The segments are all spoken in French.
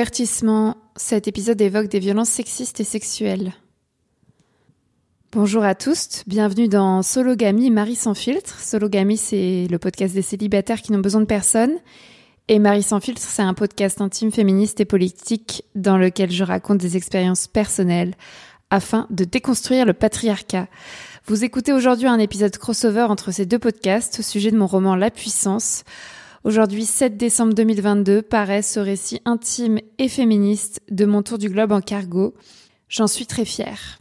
Avertissement, cet épisode évoque des violences sexistes et sexuelles. Bonjour à tous, bienvenue dans Sologamy Marie sans filtre. Sologamy, c'est le podcast des célibataires qui n'ont besoin de personne. Et Marie sans filtre, c'est un podcast intime, féministe et politique dans lequel je raconte des expériences personnelles afin de déconstruire le patriarcat. Vous écoutez aujourd'hui un épisode crossover entre ces deux podcasts au sujet de mon roman La Puissance. Aujourd'hui, 7 décembre 2022, paraît ce récit intime et féministe de mon tour du globe en cargo. J'en suis très fière.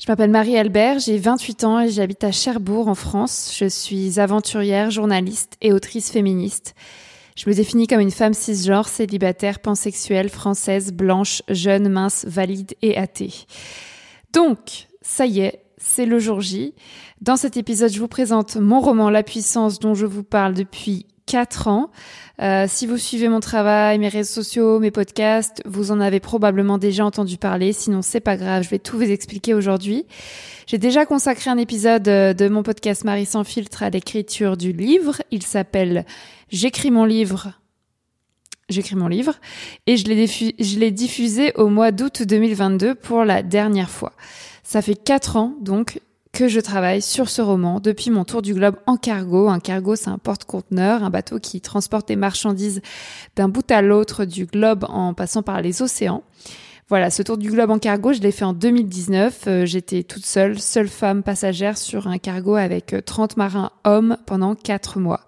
Je m'appelle Marie-Albert, j'ai 28 ans et j'habite à Cherbourg en France. Je suis aventurière, journaliste et autrice féministe. Je me définis comme une femme cisgenre, célibataire, pansexuelle, française, blanche, jeune, mince, valide et athée. Donc, ça y est, c'est le jour J. Dans cet épisode, je vous présente mon roman La puissance dont je vous parle depuis 4 ans. Euh, si vous suivez mon travail, mes réseaux sociaux, mes podcasts, vous en avez probablement déjà entendu parler. Sinon, c'est pas grave, je vais tout vous expliquer aujourd'hui. J'ai déjà consacré un épisode euh, de mon podcast Marie sans filtre à l'écriture du livre. Il s'appelle J'écris mon livre. J'écris mon livre et je l'ai diffusé au mois d'août 2022 pour la dernière fois. Ça fait quatre ans donc que je travaille sur ce roman depuis mon tour du globe en cargo. Un cargo, c'est un porte-conteneur, un bateau qui transporte des marchandises d'un bout à l'autre du globe en passant par les océans. Voilà, ce tour du globe en cargo, je l'ai fait en 2019. Euh, j'étais toute seule, seule femme passagère sur un cargo avec 30 euh, marins hommes pendant 4 mois.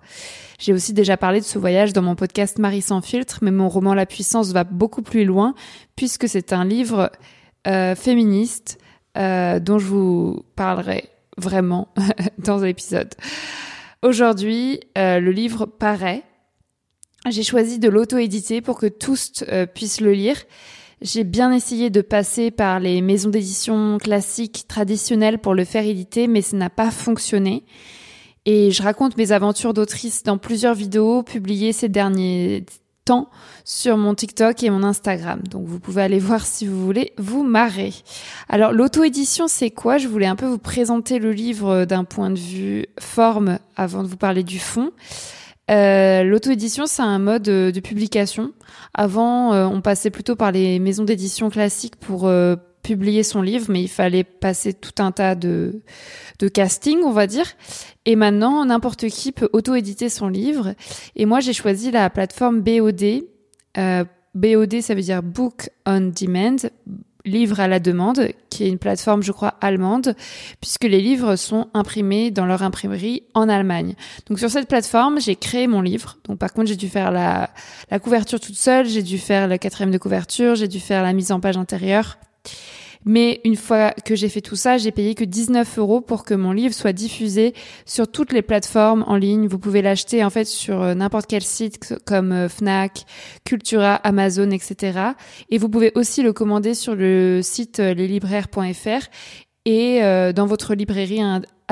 J'ai aussi déjà parlé de ce voyage dans mon podcast Marie sans filtre, mais mon roman La puissance va beaucoup plus loin puisque c'est un livre euh, féministe euh, dont je vous parlerai vraiment dans l'épisode. Aujourd'hui, euh, le livre paraît. J'ai choisi de l'auto-éditer pour que tous euh, puissent le lire. J'ai bien essayé de passer par les maisons d'édition classiques traditionnelles pour le faire éditer, mais ça n'a pas fonctionné. Et je raconte mes aventures d'autrice dans plusieurs vidéos publiées ces derniers temps sur mon TikTok et mon Instagram. Donc vous pouvez aller voir si vous voulez vous marrer. Alors l'auto-édition c'est quoi? Je voulais un peu vous présenter le livre d'un point de vue forme avant de vous parler du fond. Euh, L'auto-édition, c'est un mode de publication. Avant, euh, on passait plutôt par les maisons d'édition classiques pour euh, publier son livre, mais il fallait passer tout un tas de, de casting, on va dire. Et maintenant, n'importe qui peut auto-éditer son livre. Et moi, j'ai choisi la plateforme BOD. Euh, BOD, ça veut dire Book on Demand, livre à la demande, qui est une plateforme, je crois, allemande, puisque les livres sont imprimés dans leur imprimerie en Allemagne. Donc sur cette plateforme, j'ai créé mon livre. Donc par contre, j'ai dû faire la, la couverture toute seule, j'ai dû faire le quatrième de couverture, j'ai dû faire la mise en page intérieure. Mais une fois que j'ai fait tout ça, j'ai payé que 19 euros pour que mon livre soit diffusé sur toutes les plateformes en ligne. Vous pouvez l'acheter en fait sur euh, n'importe quel site comme euh, Fnac, Cultura, Amazon, etc. Et vous pouvez aussi le commander sur le site euh, leslibraires.fr et dans votre librairie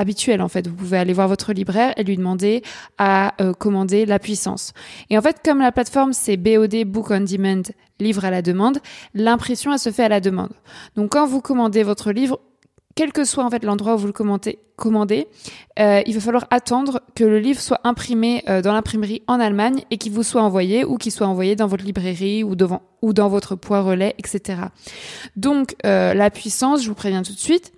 habituelle en fait. Vous pouvez aller voir votre libraire et lui demander à commander la puissance. Et en fait, comme la plateforme c'est BOD Book on Demand livre à la demande, l'impression elle se fait à la demande. Donc quand vous commandez votre livre, quel que soit en fait l'endroit où vous le commandez, commandez euh, il va falloir attendre que le livre soit imprimé euh, dans l'imprimerie en Allemagne et qu'il vous soit envoyé ou qu'il soit envoyé dans votre librairie ou devant ou dans votre poids relais, etc. Donc euh, la puissance, je vous préviens tout de suite,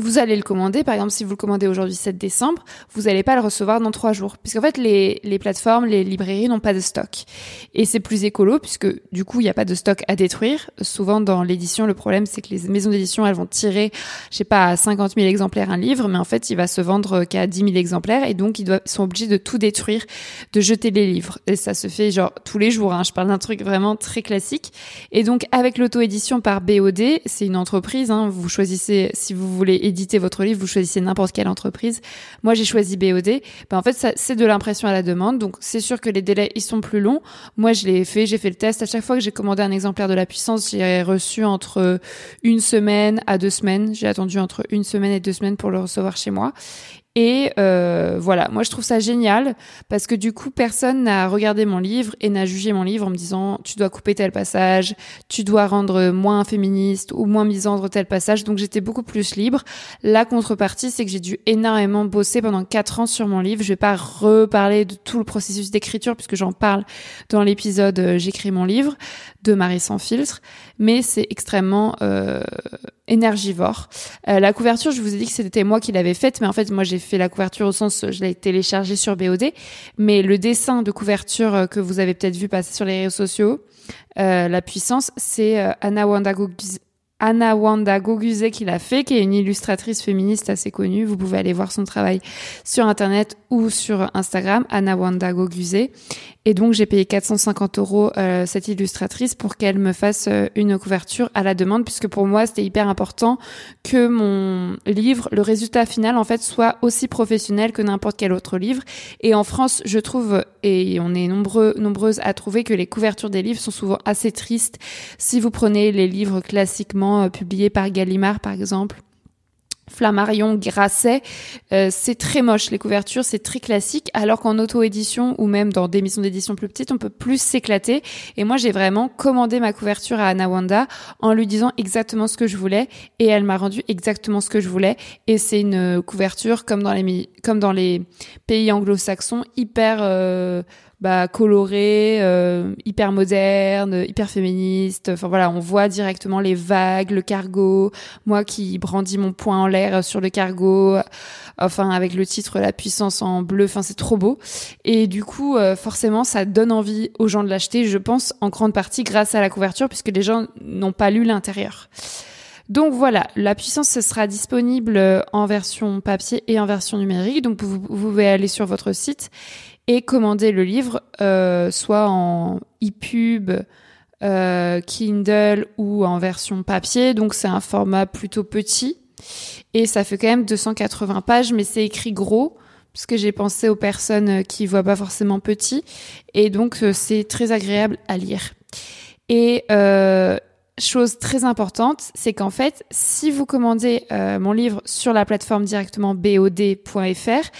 vous allez le commander. Par exemple, si vous le commandez aujourd'hui 7 décembre, vous n'allez pas le recevoir dans 3 jours. Puisqu'en fait, les, les plateformes, les librairies n'ont pas de stock. Et c'est plus écolo puisque du coup, il n'y a pas de stock à détruire. Souvent, dans l'édition, le problème, c'est que les maisons d'édition, elles vont tirer, je sais pas, à 50 000 exemplaires un livre, mais en fait, il va se vendre qu'à 10 000 exemplaires et donc ils, doivent, sont obligés de tout détruire, de jeter les livres. Et ça se fait genre tous les jours. Hein. Je parle d'un truc vraiment très classique. Et donc, avec l'auto-édition par BOD, c'est une entreprise. Hein, vous choisissez si vous voulez éditer votre livre, vous choisissez n'importe quelle entreprise. Moi, j'ai choisi BOD. Ben, en fait, c'est de l'impression à la demande. Donc, c'est sûr que les délais, ils sont plus longs. Moi, je l'ai fait, j'ai fait le test. À chaque fois que j'ai commandé un exemplaire de la puissance, j'ai reçu entre une semaine à deux semaines. J'ai attendu entre une semaine et deux semaines pour le recevoir chez moi. Et euh, voilà, moi je trouve ça génial parce que du coup personne n'a regardé mon livre et n'a jugé mon livre en me disant tu dois couper tel passage, tu dois rendre moins féministe ou moins misandre tel passage. Donc j'étais beaucoup plus libre. La contrepartie, c'est que j'ai dû énormément bosser pendant quatre ans sur mon livre. Je vais pas reparler de tout le processus d'écriture puisque j'en parle dans l'épisode euh, J'écris mon livre de Marie sans filtre, mais c'est extrêmement euh, énergivore. Euh, la couverture, je vous ai dit que c'était moi qui l'avais faite, mais en fait moi j'ai fait la couverture au sens je l'ai téléchargée sur BOD, mais le dessin de couverture euh, que vous avez peut-être vu passer sur les réseaux sociaux, euh, la puissance, c'est euh, Anna Wanda Anna Wanda Goguzé qui l'a fait, qui est une illustratrice féministe assez connue. Vous pouvez aller voir son travail sur Internet ou sur Instagram, Anna Wanda Goguzé. Et donc j'ai payé 450 euros euh, cette illustratrice pour qu'elle me fasse euh, une couverture à la demande, puisque pour moi c'était hyper important que mon livre, le résultat final en fait, soit aussi professionnel que n'importe quel autre livre. Et en France, je trouve, et on est nombreuses à trouver que les couvertures des livres sont souvent assez tristes. Si vous prenez les livres classiquement euh, publiés par Gallimard par exemple, Flammarion, Grasset, euh, c'est très moche les couvertures, c'est très classique, alors qu'en auto-édition ou même dans des missions d'édition plus petites, on peut plus s'éclater. Et moi, j'ai vraiment commandé ma couverture à Anna Wanda en lui disant exactement ce que je voulais, et elle m'a rendu exactement ce que je voulais. Et c'est une couverture comme dans les comme dans les pays anglo-saxons, hyper euh, bah, coloré, euh, hyper moderne, hyper féministe. Enfin voilà, on voit directement les vagues, le cargo, moi qui brandis mon poing en l'air sur le cargo, enfin avec le titre La puissance en bleu, enfin c'est trop beau. Et du coup, euh, forcément, ça donne envie aux gens de l'acheter, je pense en grande partie grâce à la couverture, puisque les gens n'ont pas lu l'intérieur. Donc voilà, la puissance ce sera disponible en version papier et en version numérique. Donc vous, vous pouvez aller sur votre site et commander le livre, euh, soit en e-pub, euh, Kindle ou en version papier. Donc c'est un format plutôt petit et ça fait quand même 280 pages, mais c'est écrit gros parce que j'ai pensé aux personnes qui voient pas forcément petit et donc euh, c'est très agréable à lire. Et euh, chose très importante, c'est qu'en fait, si vous commandez euh, mon livre sur la plateforme directement bod.fr,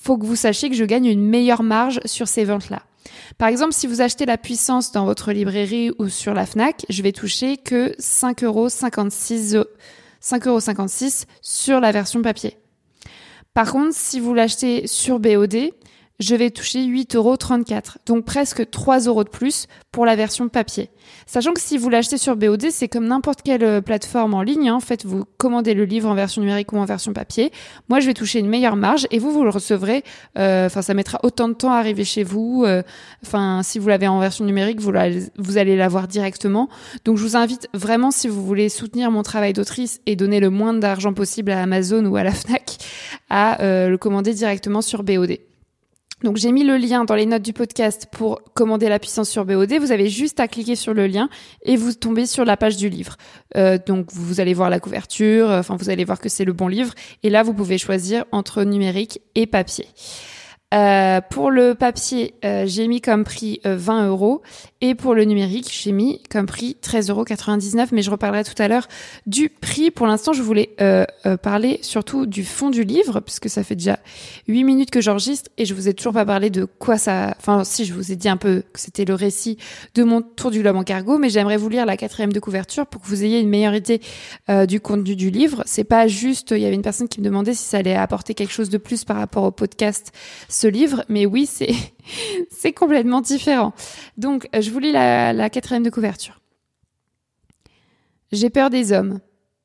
faut que vous sachiez que je gagne une meilleure marge sur ces ventes-là. Par exemple, si vous achetez la puissance dans votre librairie ou sur la FNAC, je vais toucher que 5,56 euros, 5,56 euros sur la version papier. Par contre, si vous l'achetez sur BOD, je vais toucher 8,34 euros, donc presque 3 euros de plus pour la version papier. Sachant que si vous l'achetez sur BOD, c'est comme n'importe quelle euh, plateforme en ligne. Hein. En fait, vous commandez le livre en version numérique ou en version papier. Moi, je vais toucher une meilleure marge et vous, vous le recevrez. Euh, enfin, ça mettra autant de temps à arriver chez vous. Euh, enfin, si vous l'avez en version numérique, vous, vous allez l'avoir directement. Donc, je vous invite vraiment, si vous voulez soutenir mon travail d'autrice et donner le moins d'argent possible à Amazon ou à la Fnac, à le commander directement sur BOD. Donc j'ai mis le lien dans les notes du podcast pour commander la puissance sur BOD. Vous avez juste à cliquer sur le lien et vous tombez sur la page du livre. Euh, donc vous allez voir la couverture, enfin vous allez voir que c'est le bon livre. Et là vous pouvez choisir entre numérique et papier. Euh, pour le papier, euh, j'ai mis comme prix 20 euros et pour le numérique, j'ai mis comme prix 13,99 euros. Mais je reparlerai tout à l'heure du prix. Pour l'instant, je voulais euh, parler surtout du fond du livre puisque ça fait déjà 8 minutes que j'enregistre et je vous ai toujours pas parlé de quoi ça. Enfin, si je vous ai dit un peu que c'était le récit de mon tour du globe en cargo, mais j'aimerais vous lire la quatrième de couverture pour que vous ayez une meilleure idée du contenu du livre. C'est pas juste. Il y avait une personne qui me demandait si ça allait apporter quelque chose de plus par rapport au podcast ce livre, mais oui, c'est c'est complètement différent. Donc, je vous lis la, la quatrième de couverture. J'ai peur des hommes.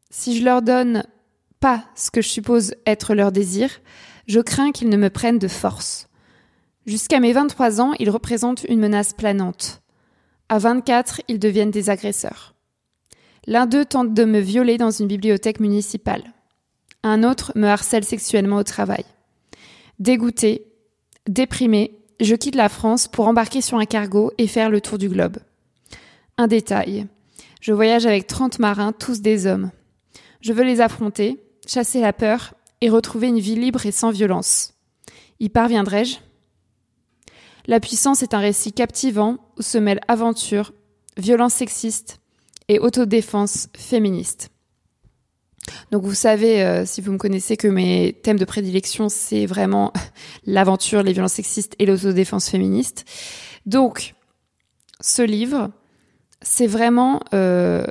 Si je leur donne pas ce que je suppose être leur désir, je crains qu'ils ne me prennent de force. Jusqu'à mes 23 ans, ils représentent une menace planante. À 24, ils deviennent des agresseurs. L'un d'eux tente de me violer dans une bibliothèque municipale. Un autre me harcèle sexuellement au travail. Dégoûté, Déprimé, je quitte la France pour embarquer sur un cargo et faire le tour du globe. Un détail. Je voyage avec 30 marins, tous des hommes. Je veux les affronter, chasser la peur et retrouver une vie libre et sans violence. Y parviendrai-je? La puissance est un récit captivant où se mêlent aventure, violence sexiste et autodéfense féministe. Donc vous savez, euh, si vous me connaissez, que mes thèmes de prédilection, c'est vraiment l'aventure, les violences sexistes et l'autodéfense féministe. Donc, ce livre, c'est vraiment... Euh...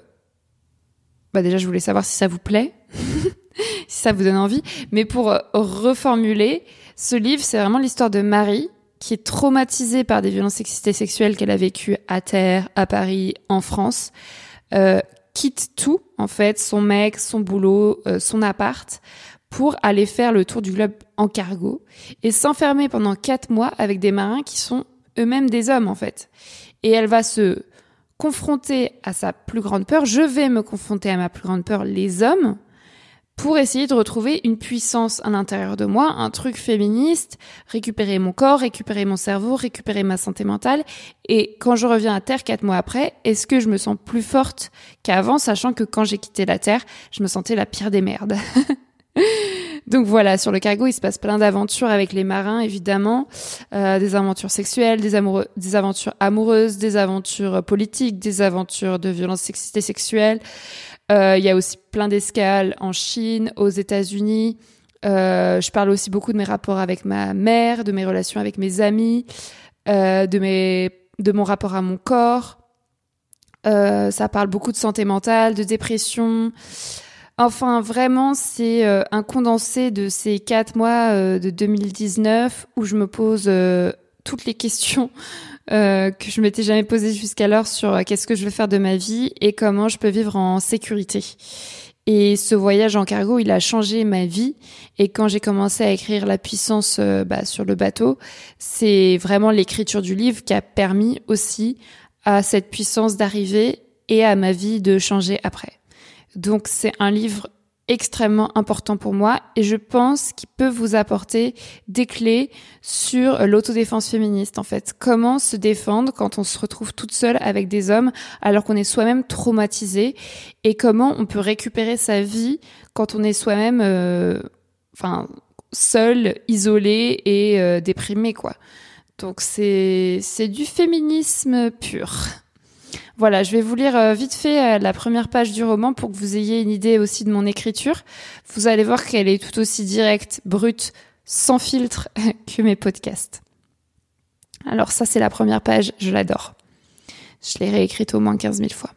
Bah déjà, je voulais savoir si ça vous plaît, si ça vous donne envie. Mais pour euh, reformuler, ce livre, c'est vraiment l'histoire de Marie, qui est traumatisée par des violences sexistes et sexuelles qu'elle a vécues à Terre, à Paris, en France, euh, quitte tout, en fait, son mec, son boulot, euh, son appart, pour aller faire le tour du globe en cargo et s'enfermer pendant quatre mois avec des marins qui sont eux-mêmes des hommes, en fait. Et elle va se confronter à sa plus grande peur. Je vais me confronter à ma plus grande peur, les hommes, pour essayer de retrouver une puissance à l'intérieur de moi, un truc féministe, récupérer mon corps, récupérer mon cerveau, récupérer ma santé mentale. Et quand je reviens à Terre quatre mois après, est-ce que je me sens plus forte qu'avant, sachant que quand j'ai quitté la Terre, je me sentais la pire des merdes? Donc voilà, sur le cargo, il se passe plein d'aventures avec les marins, évidemment, euh, des aventures sexuelles, des, amoureux, des aventures amoureuses, des aventures politiques, des aventures de violence. Euh, il y a aussi plein d'escales en Chine, aux États-Unis. Euh, je parle aussi beaucoup de mes rapports avec ma mère, de mes relations avec mes amis, euh, de mes, de mon rapport à mon corps. Euh, ça parle beaucoup de santé mentale, de dépression. Enfin, vraiment, c'est euh, un condensé de ces quatre mois euh, de 2019 où je me pose toutes les questions euh, que je m'étais jamais posé jusqu'alors sur euh, qu'est-ce que je veux faire de ma vie et comment je peux vivre en sécurité. Et ce voyage en cargo, il a changé ma vie. Et quand j'ai commencé à écrire La puissance euh, bah, sur le bateau, c'est vraiment l'écriture du livre qui a permis aussi à cette puissance d'arriver et à ma vie de changer après. Donc c'est un livre extrêmement important pour moi et je pense qu'il peut vous apporter des clés sur l'autodéfense féministe en fait. Comment se défendre quand on se retrouve toute seule avec des hommes alors qu'on est soi-même traumatisé et comment on peut récupérer sa vie quand on est soi-même euh, enfin seul, isolé et euh, déprimé quoi. Donc c'est c'est du féminisme pur. Voilà, je vais vous lire euh, vite fait euh, la première page du roman pour que vous ayez une idée aussi de mon écriture. Vous allez voir qu'elle est tout aussi directe, brute, sans filtre que mes podcasts. Alors ça, c'est la première page, je l'adore. Je l'ai réécrite au moins 15 000 fois.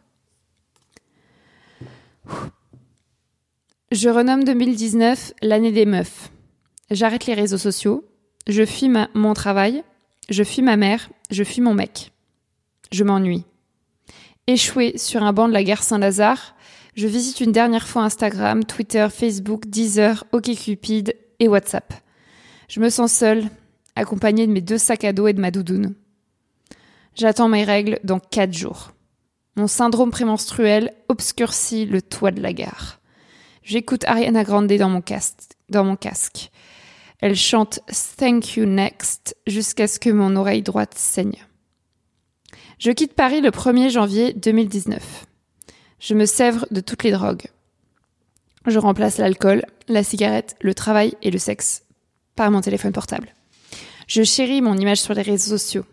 Je renomme 2019 l'année des meufs. J'arrête les réseaux sociaux, je fuis mon travail, je fuis ma mère, je fuis mon mec. Je m'ennuie. Échoué sur un banc de la gare Saint-Lazare, je visite une dernière fois Instagram, Twitter, Facebook, Deezer, OkCupid et WhatsApp. Je me sens seule, accompagnée de mes deux sacs à dos et de ma doudoune. J'attends mes règles dans quatre jours. Mon syndrome prémenstruel obscurcit le toit de la gare. J'écoute Ariana Grande dans mon, casque, dans mon casque. Elle chante Thank You Next jusqu'à ce que mon oreille droite saigne. Je quitte Paris le 1er janvier 2019. Je me sèvre de toutes les drogues. Je remplace l'alcool, la cigarette, le travail et le sexe par mon téléphone portable. Je chéris mon image sur les réseaux sociaux.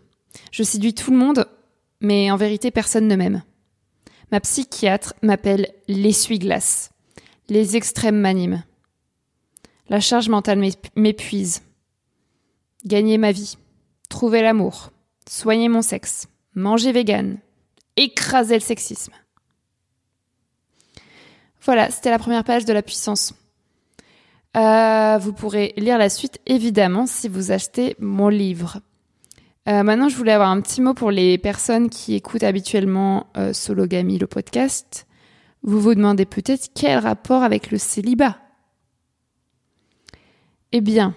Je séduis tout le monde, mais en vérité personne ne m'aime. Ma psychiatre m'appelle l'essuie-glace. Les extrêmes m'animent. La charge mentale m'épuise. Gagner ma vie. Trouver l'amour. Soigner mon sexe manger vegan, écraser le sexisme. Voilà, c'était la première page de la puissance. Euh, vous pourrez lire la suite évidemment si vous achetez mon livre. Euh, maintenant, je voulais avoir un petit mot pour les personnes qui écoutent habituellement euh, le podcast. Vous vous demandez peut-être quel rapport avec le célibat? Eh bien,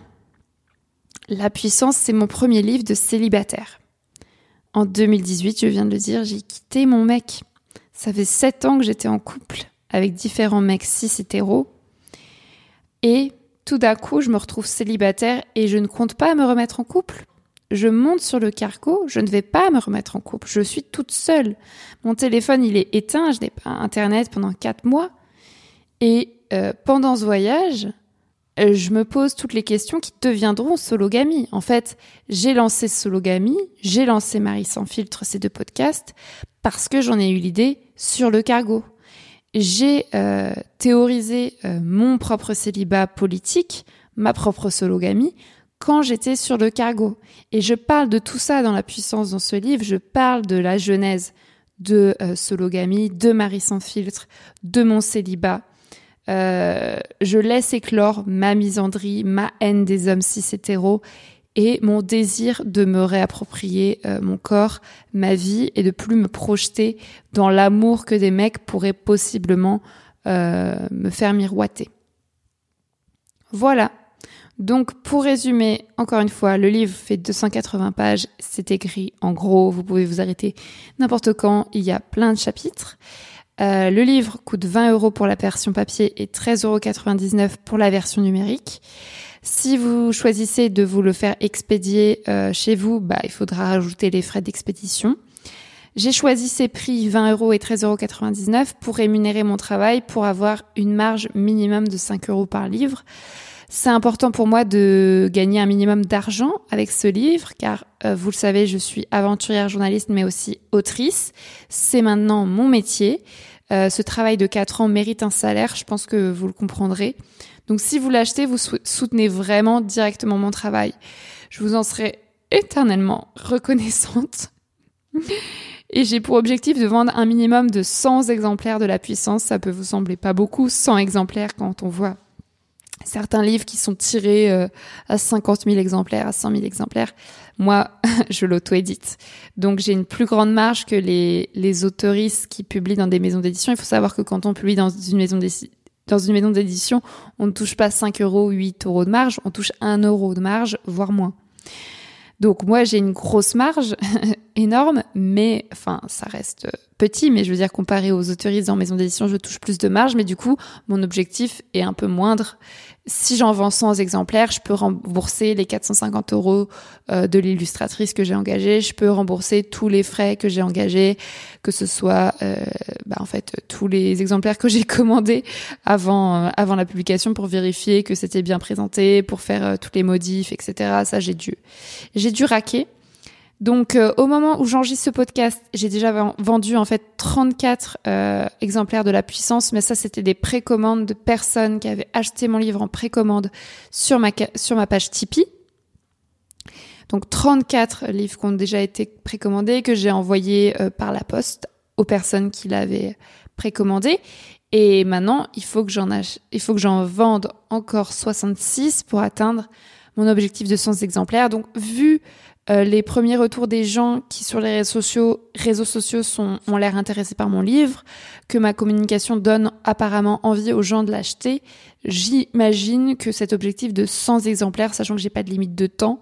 La puissance, c'est mon premier livre de célibataire. En 2018, je viens de le dire, j'ai quitté mon mec. Ça fait sept ans que j'étais en couple avec différents mecs cis hétéros. Et tout d'un coup, je me retrouve célibataire et je ne compte pas me remettre en couple. Je monte sur le cargo, je ne vais pas me remettre en couple. Je suis toute seule. Mon téléphone, il est éteint, je n'ai pas Internet pendant quatre mois. Et euh, pendant ce voyage, je me pose toutes les questions qui deviendront Sologamy. En fait, j'ai lancé Sologamy, j'ai lancé Marie sans filtre, ces deux podcasts, parce que j'en ai eu l'idée sur le cargo. j'ai euh, théorisé euh, mon propre célibat politique, ma propre sologamie, quand j'étais sur le cargo. Et je parle de tout ça dans la puissance dans ce livre, je parle de la genèse de euh, sologamie, de Marie sans filtre, de mon célibat. Je laisse éclore ma misandrie, ma haine des hommes cis hétéros et mon désir de me réapproprier euh, mon corps, ma vie et de plus me projeter dans l'amour que des mecs pourraient possiblement euh, me faire miroiter. Voilà. Donc pour résumer, encore une fois, le livre fait 280 pages, c'est écrit en gros, vous pouvez vous arrêter n'importe quand, il y a plein de chapitres. Euh, le livre coûte 20 euros pour la version papier et 13,99 euros pour la version numérique. Si vous choisissez de vous le faire expédier euh, chez vous, bah, il faudra rajouter les frais d'expédition. J'ai choisi ces prix 20 euros et 13,99 euros pour rémunérer mon travail pour avoir une marge minimum de 5 euros par livre. C'est important pour moi de gagner un minimum d'argent avec ce livre car euh, vous le savez, je suis aventurière journaliste mais aussi autrice. C'est maintenant mon métier. Euh, ce travail de 4 ans mérite un salaire, je pense que vous le comprendrez. Donc si vous l'achetez, vous soutenez vraiment directement mon travail. Je vous en serai éternellement reconnaissante. Et j'ai pour objectif de vendre un minimum de 100 exemplaires de la puissance. Ça peut vous sembler pas beaucoup, 100 exemplaires quand on voit certains livres qui sont tirés euh, à 50 000 exemplaires, à 100 000 exemplaires. Moi, je l'auto-édite. Donc j'ai une plus grande marge que les, les autoristes qui publient dans des maisons d'édition. Il faut savoir que quand on publie dans une maison d'édition, dans une maison d'édition, on ne touche pas 5 euros, 8 euros de marge, on touche 1 euro de marge, voire moins. Donc moi j'ai une grosse marge énorme, mais enfin ça reste petit, mais je veux dire comparé aux autorisés en maison d'édition, je touche plus de marge, mais du coup mon objectif est un peu moindre si j'en vends 100 exemplaires, je peux rembourser les 450 euros euh, de l'illustratrice que j'ai engagée. Je peux rembourser tous les frais que j'ai engagés, que ce soit euh, bah, en fait tous les exemplaires que j'ai commandés avant euh, avant la publication pour vérifier que c'était bien présenté, pour faire tous les modifs, etc. Ça j'ai dû j'ai dû raquer. Donc euh, au moment où j'enregistre ce podcast, j'ai déjà vendu en fait 34 euh, exemplaires de la puissance, mais ça c'était des précommandes de personnes qui avaient acheté mon livre en précommande sur ma sur ma page Tipeee. Donc 34 livres qui ont déjà été précommandés que j'ai envoyés euh, par la poste aux personnes qui l'avaient précommandé et maintenant, il faut que j'en il faut que j'en vende encore 66 pour atteindre mon objectif de 100 exemplaires. Donc vu euh, les premiers retours des gens qui sur les réseaux sociaux, réseaux sociaux sont, ont l'air intéressés par mon livre, que ma communication donne apparemment envie aux gens de l'acheter, j'imagine que cet objectif de 100 exemplaires, sachant que j'ai pas de limite de temps,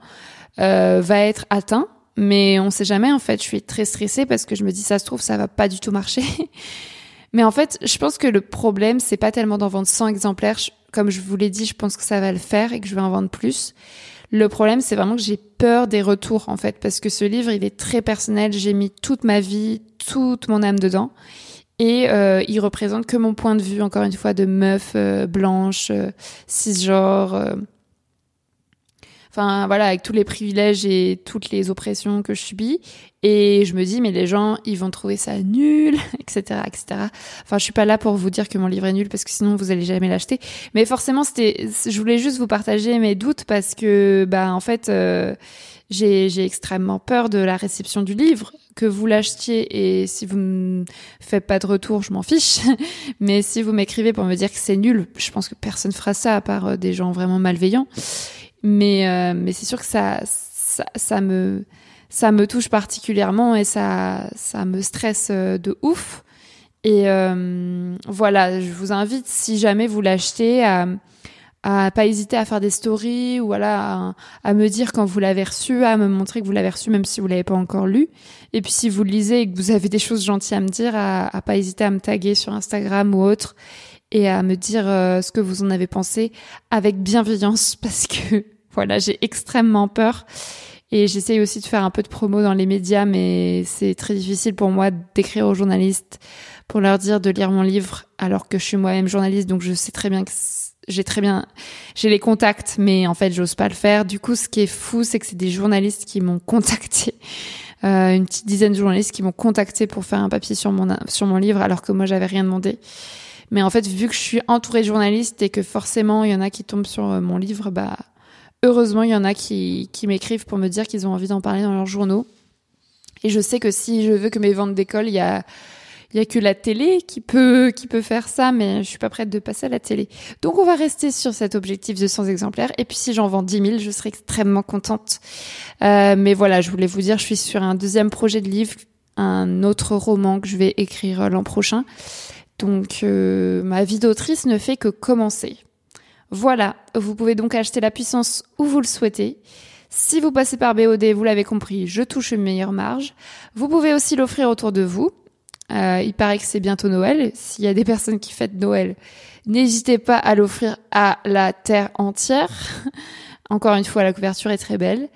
euh, va être atteint. Mais on sait jamais, en fait, je suis très stressée parce que je me dis, ça se trouve, ça va pas du tout marcher. Mais en fait, je pense que le problème, c'est pas tellement d'en vendre 100 exemplaires. Comme je vous l'ai dit, je pense que ça va le faire et que je vais en vendre plus. Le problème, c'est vraiment que j'ai peur des retours, en fait, parce que ce livre, il est très personnel. J'ai mis toute ma vie, toute mon âme dedans. Et euh, il représente que mon point de vue, encore une fois, de meuf euh, blanche, euh, cisgenre, euh, Enfin voilà, avec tous les privilèges et toutes les oppressions que je subis. Et je me dis, mais les gens, ils vont trouver ça nul, etc., etc. Enfin, je suis pas là pour vous dire que mon livre est nul parce que sinon vous allez jamais l'acheter. Mais forcément, c'était, je voulais juste vous partager mes doutes parce que, bah, en fait, euh, j'ai, extrêmement peur de la réception du livre. Que vous l'achetiez et si vous ne faites pas de retour, je m'en fiche. Mais si vous m'écrivez pour me dire que c'est nul, je pense que personne fera ça à part euh, des gens vraiment malveillants. Mais, euh, mais c'est sûr que ça, ça, me, ça me touche particulièrement et ça, ça me stresse euh, de ouf. Et euh, voilà, je vous invite, si jamais vous l'achetez, à, à pas hésiter à faire des stories ou voilà, à, me dire quand vous l'avez reçu, à me montrer que vous l'avez reçu même si vous l'avez pas encore lu. Et puis si vous le lisez et que vous avez des choses gentilles à me dire, à, à pas hésiter à me taguer sur Instagram ou autre et à me dire euh, ce que vous en avez pensé avec bienveillance parce que voilà, j'ai extrêmement peur. Et j'essaye aussi de faire un peu de promo dans les médias, mais c'est très difficile pour moi d'écrire aux journalistes pour leur dire de lire mon livre alors que je suis moi-même journaliste, donc je sais très bien que j'ai très bien, j'ai les contacts, mais en fait, j'ose pas le faire. Du coup, ce qui est fou, c'est que c'est des journalistes qui m'ont contacté euh, une petite dizaine de journalistes qui m'ont contacté pour faire un papier sur mon sur mon livre alors que moi j'avais rien demandé. Mais en fait, vu que je suis entourée de journalistes et que forcément il y en a qui tombent sur mon livre, bah heureusement il y en a qui m'écrivent pour me dire qu'ils ont envie d'en parler dans leurs journaux. Et je sais que si je veux que mes ventes d'école, il y a il y a que la télé qui peut qui peut faire ça, mais je suis pas prête de passer à la télé. Donc on va rester sur cet objectif de 100 exemplaires. Et puis si j'en vends 10 000, je serai extrêmement contente. Euh, mais voilà, je voulais vous dire, je suis sur un deuxième projet de livre, un autre roman que je vais écrire l'an prochain. Donc euh, ma vie d'autrice ne fait que commencer. Voilà, vous pouvez donc acheter la puissance où vous le souhaitez. Si vous passez par BOD, vous l'avez compris, je touche une meilleure marge. Vous pouvez aussi l'offrir autour de vous. Euh, il paraît que c'est bientôt Noël. S'il y a des personnes qui fêtent Noël, n'hésitez pas à l'offrir à la terre entière. Encore une fois, la couverture est très belle.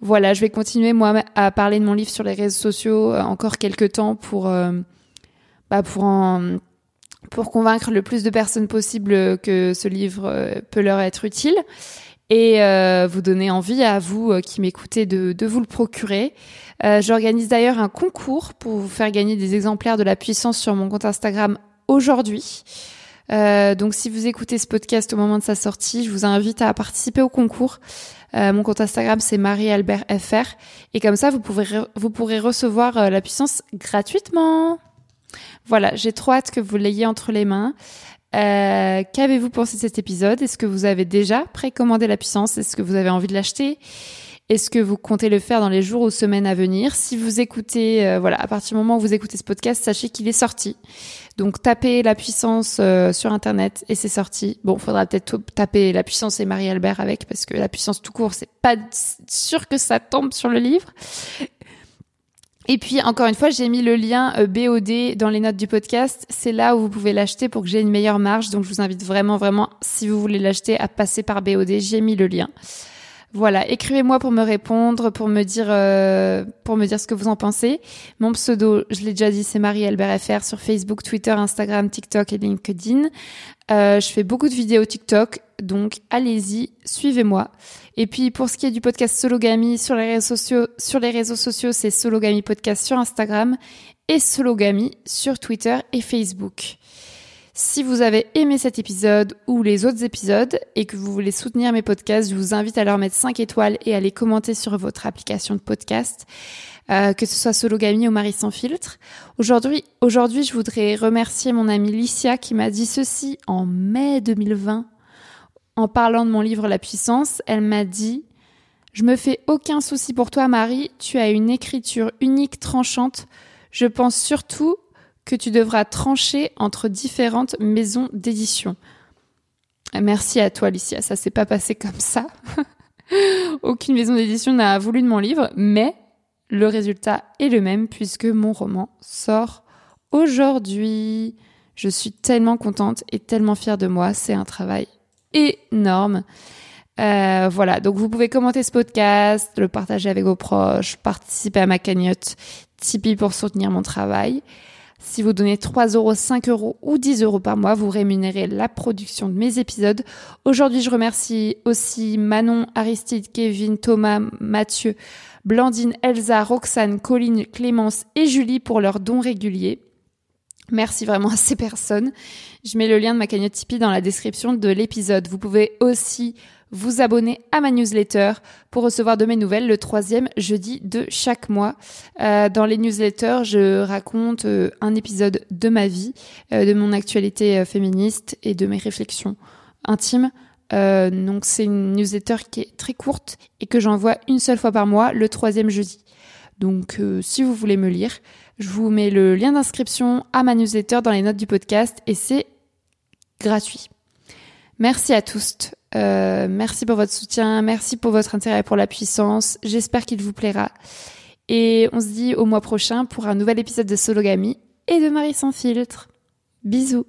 Voilà, je vais continuer moi à parler de mon livre sur les réseaux sociaux euh, encore quelques temps pour bah pour en, pour convaincre le plus de personnes possible que ce livre peut leur être utile et euh, vous donner envie à vous euh, qui m'écoutez de, vous le procurer. Euh, J'organise d'ailleurs un concours pour vous faire gagner des exemplaires de la puissance sur mon compte Instagram aujourd'hui. Euh, donc si vous écoutez ce podcast au moment de sa sortie, je vous invite à participer au concours. Euh, mon compte Instagram c'est MarieAlbertFR et comme ça vous pourrez vous pourrez recevoir la puissance gratuitement. Voilà, j'ai trop hâte que vous l'ayez entre les mains. Euh, Qu'avez-vous pensé de cet épisode? Est-ce que vous avez déjà précommandé la puissance? Est-ce que vous avez envie de l'acheter? Est-ce que vous comptez le faire dans les jours ou semaines à venir? Si vous écoutez, euh, voilà, à partir du moment où vous écoutez ce podcast, sachez qu'il est sorti. Donc tapez la puissance euh, sur internet et c'est sorti. Bon, faudra peut-être taper la puissance et Marie-Albert avec parce que la puissance tout court, c'est pas sûr que ça tombe sur le livre. Et puis, encore une fois, j'ai mis le lien euh, BOD dans les notes du podcast. C'est là où vous pouvez l'acheter pour que j'ai une meilleure marge. Donc, je vous invite vraiment, vraiment, si vous voulez l'acheter, à passer par BOD. J'ai mis le lien. Voilà, écrivez-moi pour me répondre, pour me dire, euh, pour me dire ce que vous en pensez. Mon pseudo, je l'ai déjà dit, c'est Marie Albert FR sur Facebook, Twitter, Instagram, TikTok et LinkedIn. Euh, je fais beaucoup de vidéos TikTok, donc allez-y, suivez-moi. Et puis pour ce qui est du podcast Sologami sur les réseaux sociaux, sur les réseaux sociaux, c'est Sologami Podcast sur Instagram et Sologami sur Twitter et Facebook. Si vous avez aimé cet épisode ou les autres épisodes et que vous voulez soutenir mes podcasts, je vous invite à leur mettre 5 étoiles et à les commenter sur votre application de podcast, euh, que ce soit Sologami ou Marie sans filtre. Aujourd'hui, aujourd'hui, je voudrais remercier mon amie Licia qui m'a dit ceci en mai 2020 en parlant de mon livre La puissance, elle m'a dit Je me fais aucun souci pour toi, Marie, tu as une écriture unique, tranchante. Je pense surtout que tu devras trancher entre différentes maisons d'édition. Merci à toi, Alicia. Ça s'est pas passé comme ça. Aucune maison d'édition n'a voulu de mon livre, mais le résultat est le même puisque mon roman sort aujourd'hui. Je suis tellement contente et tellement fière de moi. C'est un travail énorme. Euh, voilà, donc vous pouvez commenter ce podcast, le partager avec vos proches, participer à ma cagnotte Tipeee pour soutenir mon travail. Si vous donnez 3 euros, 5 euros ou 10 euros par mois, vous rémunérez la production de mes épisodes. Aujourd'hui, je remercie aussi Manon, Aristide, Kevin, Thomas, Mathieu, Blandine, Elsa, Roxane, Colline, Clémence et Julie pour leurs dons réguliers. Merci vraiment à ces personnes. Je mets le lien de ma cagnotte Tipeee dans la description de l'épisode. Vous pouvez aussi vous abonner à ma newsletter pour recevoir de mes nouvelles le troisième jeudi de chaque mois. Euh, dans les newsletters, je raconte euh, un épisode de ma vie, euh, de mon actualité féministe et de mes réflexions intimes. donc c'est une newsletter qui est très courte et que j'envoie une seule fois par mois, le troisième jeudi. Donc si vous voulez me lire, je vous mets le lien d'inscription à ma newsletter dans les notes du podcast et c'est gratuit. Merci à tous. Euh, merci pour votre soutien. Merci pour votre intérêt pour la puissance. J'espère qu'il vous plaira. Et on se dit au mois prochain pour un nouvel épisode de Sologamy et de Marie sans filtre. Bisous.